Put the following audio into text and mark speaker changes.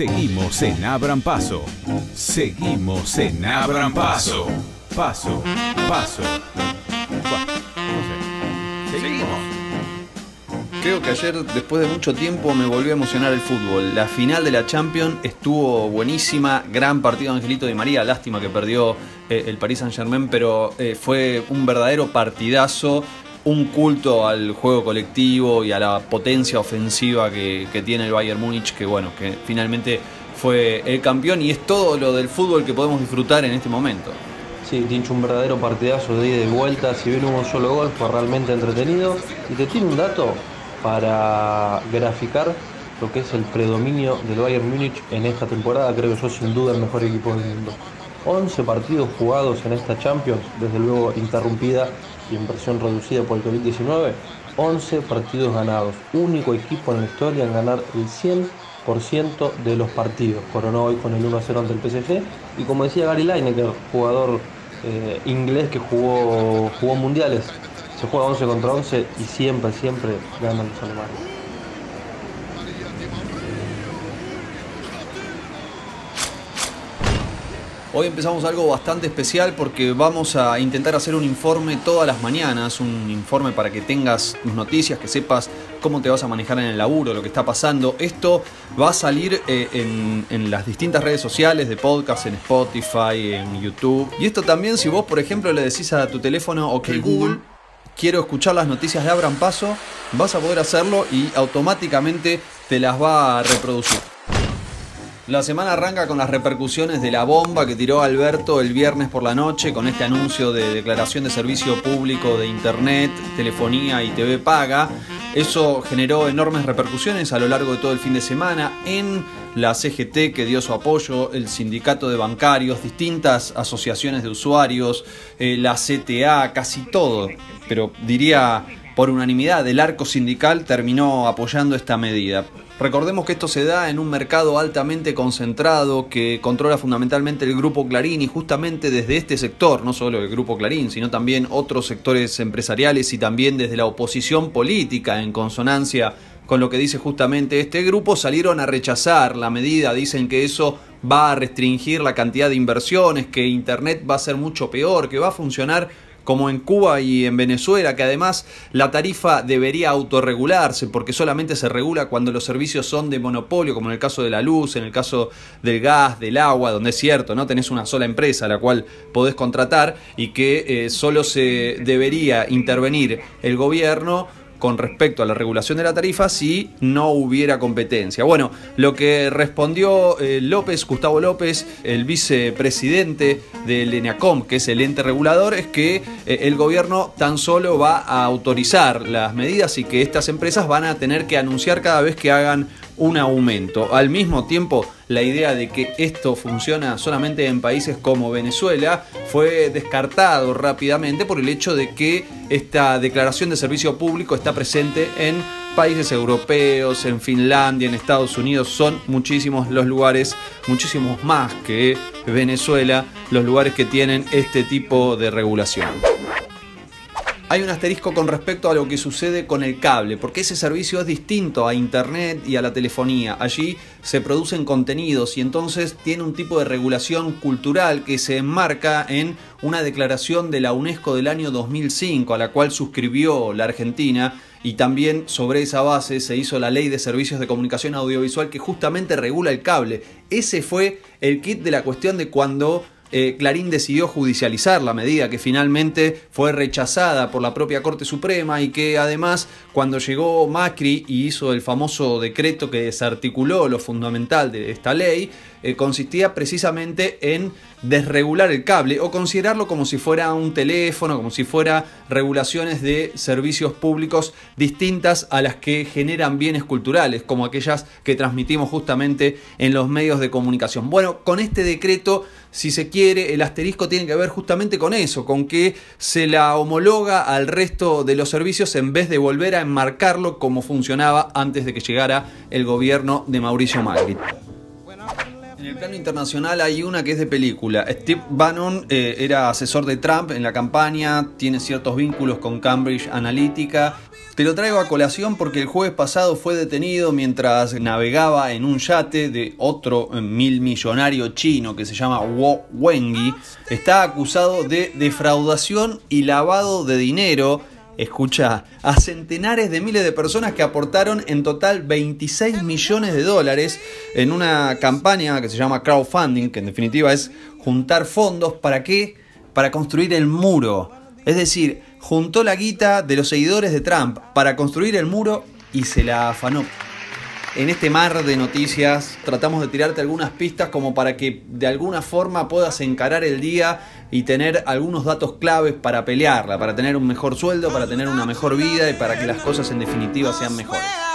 Speaker 1: Seguimos en Abran Paso. Seguimos en Abran Paso. Paso, paso. Seguimos.
Speaker 2: Creo que ayer, después de mucho tiempo, me volvió a emocionar el fútbol. La final de la Champions estuvo buenísima, gran partido Angelito Di María, lástima que perdió eh, el Paris Saint Germain, pero eh, fue un verdadero partidazo, un culto al juego colectivo y a la potencia ofensiva que, tiene el Bayern Múnich, que bueno, que finalmente fue el campeón y es todo lo del fútbol que podemos disfrutar en este momento.
Speaker 3: Sí, Tincho, un verdadero partidazo de ida y vuelta. Si bien hubo un solo gol, fue realmente entretenido. Y te tiene un dato para graficar lo que es el predominio del Bayern Múnich en esta temporada. Creo que yo sin duda el mejor equipo del mundo. 11 partidos jugados en esta Champions, desde luego interrumpida y en versión reducida por el COVID-19. 11 partidos ganados. Único equipo en la historia en ganar el 100% de los partidos. Coronó hoy con el 1-0 ante el PSG. Y como decía Gary Lineker, jugador eh, inglés que jugó, jugó mundiales, se juega 11 contra 11 y siempre, siempre ganan los alemanes.
Speaker 2: Hoy empezamos algo bastante especial porque vamos a intentar hacer un informe todas las mañanas, un informe para que tengas tus noticias, que sepas cómo te vas a manejar en el laburo, lo que está pasando. Esto va a salir eh, en, en las distintas redes sociales de podcast, en Spotify, en YouTube. Y esto también si vos, por ejemplo, le decís a tu teléfono, ok Google, quiero escuchar las noticias de Abran Paso, vas a poder hacerlo y automáticamente te las va a reproducir. La semana arranca con las repercusiones de la bomba que tiró Alberto el viernes por la noche con este anuncio de declaración de servicio público de Internet, telefonía y TV paga. Eso generó enormes repercusiones a lo largo de todo el fin de semana en la CGT que dio su apoyo, el sindicato de bancarios, distintas asociaciones de usuarios, eh, la CTA, casi todo, pero diría por unanimidad el arco sindical terminó apoyando esta medida. Recordemos que esto se da en un mercado altamente concentrado que controla fundamentalmente el grupo Clarín y justamente desde este sector, no solo el grupo Clarín, sino también otros sectores empresariales y también desde la oposición política en consonancia con lo que dice justamente este grupo, salieron a rechazar la medida, dicen que eso va a restringir la cantidad de inversiones, que Internet va a ser mucho peor, que va a funcionar como en Cuba y en Venezuela, que además la tarifa debería autorregularse porque solamente se regula cuando los servicios son de monopolio, como en el caso de la luz, en el caso del gas, del agua, donde es cierto, ¿no? Tenés una sola empresa a la cual podés contratar y que eh, solo se debería intervenir el gobierno con respecto a la regulación de la tarifa si no hubiera competencia. Bueno, lo que respondió eh, López, Gustavo López, el vicepresidente del ENEACOM, que es el ente regulador, es que eh, el gobierno tan solo va a autorizar las medidas y que estas empresas van a tener que anunciar cada vez que hagan un aumento. Al mismo tiempo, la idea de que esto funciona solamente en países como Venezuela fue descartado rápidamente por el hecho de que esta declaración de servicio público está presente en países europeos, en Finlandia, en Estados Unidos. Son muchísimos los lugares, muchísimos más que Venezuela, los lugares que tienen este tipo de regulación. Hay un asterisco con respecto a lo que sucede con el cable, porque ese servicio es distinto a Internet y a la telefonía. Allí se producen contenidos y entonces tiene un tipo de regulación cultural que se enmarca en una declaración de la UNESCO del año 2005, a la cual suscribió la Argentina. Y también sobre esa base se hizo la ley de servicios de comunicación audiovisual que justamente regula el cable. Ese fue el kit de la cuestión de cuando eh, Clarín decidió judicializar la medida que finalmente fue rechazada por la propia Corte Suprema y que además cuando llegó Macri y hizo el famoso decreto que desarticuló lo fundamental de esta ley, eh, consistía precisamente en desregular el cable o considerarlo como si fuera un teléfono, como si fuera regulaciones de servicios públicos distintas a las que generan bienes culturales, como aquellas que transmitimos justamente en los medios de comunicación. Bueno, con este decreto, si se quiere, el asterisco tiene que ver justamente con eso, con que se la homologa al resto de los servicios en vez de volver a enmarcarlo como funcionaba antes de que llegara el gobierno de Mauricio Macri. Plano internacional hay una que es de película. Steve Bannon eh, era asesor de Trump en la campaña, tiene ciertos vínculos con Cambridge Analytica. Te lo traigo a colación porque el jueves pasado fue detenido mientras navegaba en un yate de otro eh, mil millonario chino que se llama Wo Wengi. Está acusado de defraudación y lavado de dinero escucha, a centenares de miles de personas que aportaron en total 26 millones de dólares en una campaña que se llama crowdfunding, que en definitiva es juntar fondos para qué? Para construir el muro. Es decir, juntó la guita de los seguidores de Trump para construir el muro y se la afanó. En este mar de noticias tratamos de tirarte algunas pistas como para que de alguna forma puedas encarar el día y tener algunos datos claves para pelearla, para tener un mejor sueldo, para tener una mejor vida y para que las cosas en definitiva sean mejores.